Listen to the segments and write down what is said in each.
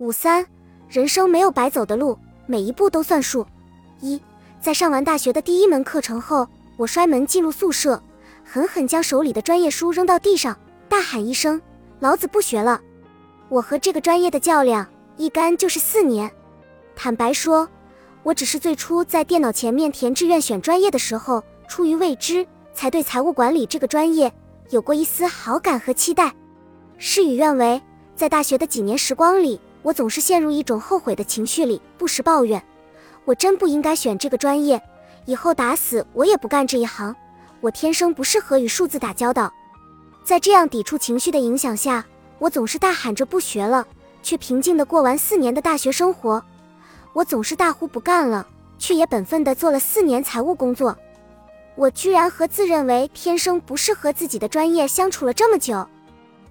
五三，人生没有白走的路，每一步都算数。一，在上完大学的第一门课程后，我摔门进入宿舍，狠狠将手里的专业书扔到地上，大喊一声：“老子不学了！”我和这个专业的较量，一干就是四年。坦白说，我只是最初在电脑前面填志愿选专业的时候，出于未知，才对财务管理这个专业有过一丝好感和期待。事与愿违，在大学的几年时光里。我总是陷入一种后悔的情绪里，不时抱怨：我真不应该选这个专业，以后打死我也不干这一行。我天生不适合与数字打交道。在这样抵触情绪的影响下，我总是大喊着不学了，却平静地过完四年的大学生活。我总是大呼不干了，却也本分地做了四年财务工作。我居然和自认为天生不适合自己的专业相处了这么久。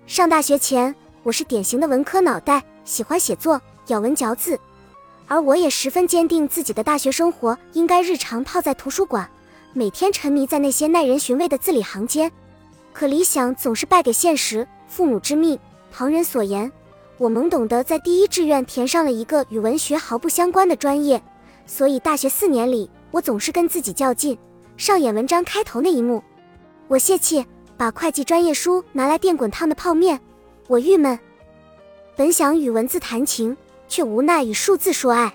上大学前，我是典型的文科脑袋。喜欢写作，咬文嚼字，而我也十分坚定自己的大学生活应该日常泡在图书馆，每天沉迷在那些耐人寻味的字里行间。可理想总是败给现实，父母之命，旁人所言，我懵懂的在第一志愿填上了一个与文学毫不相关的专业。所以大学四年里，我总是跟自己较劲，上演文章开头那一幕。我泄气，把会计专业书拿来垫滚烫的泡面。我郁闷。本想与文字谈情，却无奈与数字说爱。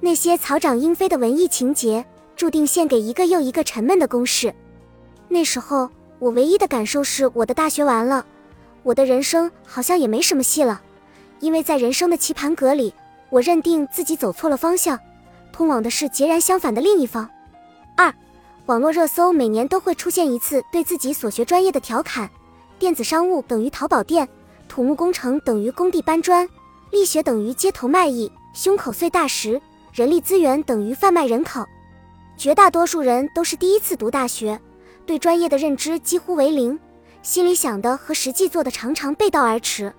那些草长莺飞的文艺情节，注定献给一个又一个沉闷的公式。那时候，我唯一的感受是，我的大学完了，我的人生好像也没什么戏了。因为在人生的棋盘格里，我认定自己走错了方向，通往的是截然相反的另一方。二，网络热搜每年都会出现一次对自己所学专业的调侃：电子商务等于淘宝店。土木工程等于工地搬砖，力学等于街头卖艺，胸口碎大石，人力资源等于贩卖人口。绝大多数人都是第一次读大学，对专业的认知几乎为零，心里想的和实际做的常常背道而驰。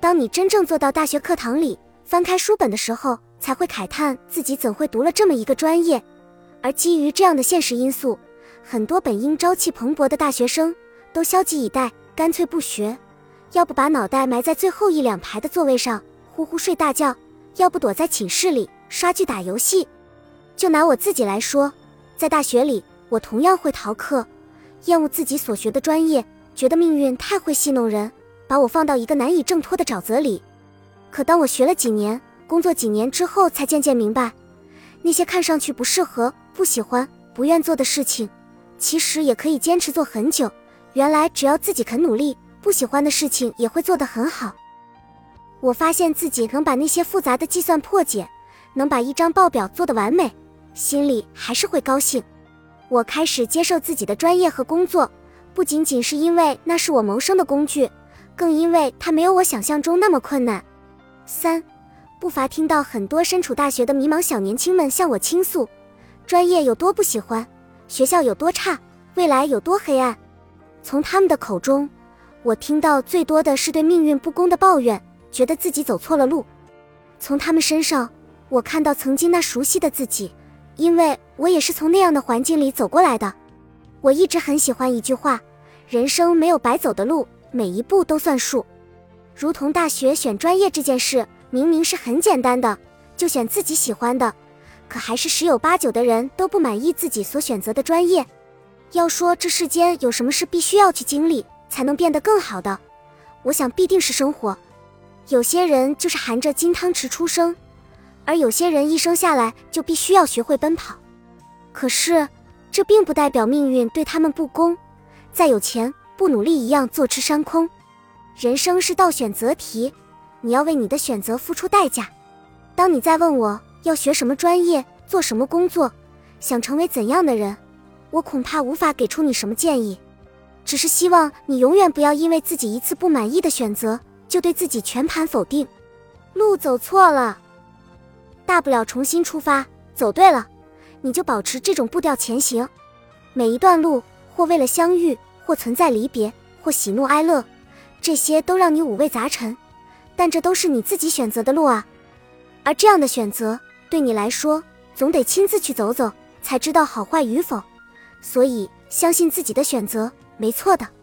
当你真正坐到大学课堂里，翻开书本的时候，才会慨叹自己怎会读了这么一个专业。而基于这样的现实因素，很多本应朝气蓬勃的大学生都消极以待，干脆不学。要不把脑袋埋在最后一两排的座位上呼呼睡大觉，要不躲在寝室里刷剧打游戏。就拿我自己来说，在大学里，我同样会逃课，厌恶自己所学的专业，觉得命运太会戏弄人，把我放到一个难以挣脱的沼泽里。可当我学了几年，工作几年之后，才渐渐明白，那些看上去不适合、不喜欢、不愿做的事情，其实也可以坚持做很久。原来只要自己肯努力。不喜欢的事情也会做得很好。我发现自己能把那些复杂的计算破解，能把一张报表做得完美，心里还是会高兴。我开始接受自己的专业和工作，不仅仅是因为那是我谋生的工具，更因为它没有我想象中那么困难。三，不乏听到很多身处大学的迷茫小年轻们向我倾诉，专业有多不喜欢，学校有多差，未来有多黑暗。从他们的口中。我听到最多的是对命运不公的抱怨，觉得自己走错了路。从他们身上，我看到曾经那熟悉的自己，因为我也是从那样的环境里走过来的。我一直很喜欢一句话：人生没有白走的路，每一步都算数。如同大学选专业这件事，明明是很简单的，就选自己喜欢的，可还是十有八九的人都不满意自己所选择的专业。要说这世间有什么是必须要去经历？才能变得更好的，我想必定是生活。有些人就是含着金汤匙出生，而有些人一生下来就必须要学会奔跑。可是，这并不代表命运对他们不公，再有钱不努力一样坐吃山空。人生是道选择题，你要为你的选择付出代价。当你在问我要学什么专业、做什么工作、想成为怎样的人，我恐怕无法给出你什么建议。只是希望你永远不要因为自己一次不满意的选择，就对自己全盘否定。路走错了，大不了重新出发；走对了，你就保持这种步调前行。每一段路，或为了相遇，或存在离别，或喜怒哀乐，这些都让你五味杂陈，但这都是你自己选择的路啊。而这样的选择，对你来说，总得亲自去走走，才知道好坏与否。所以，相信自己的选择。没错的。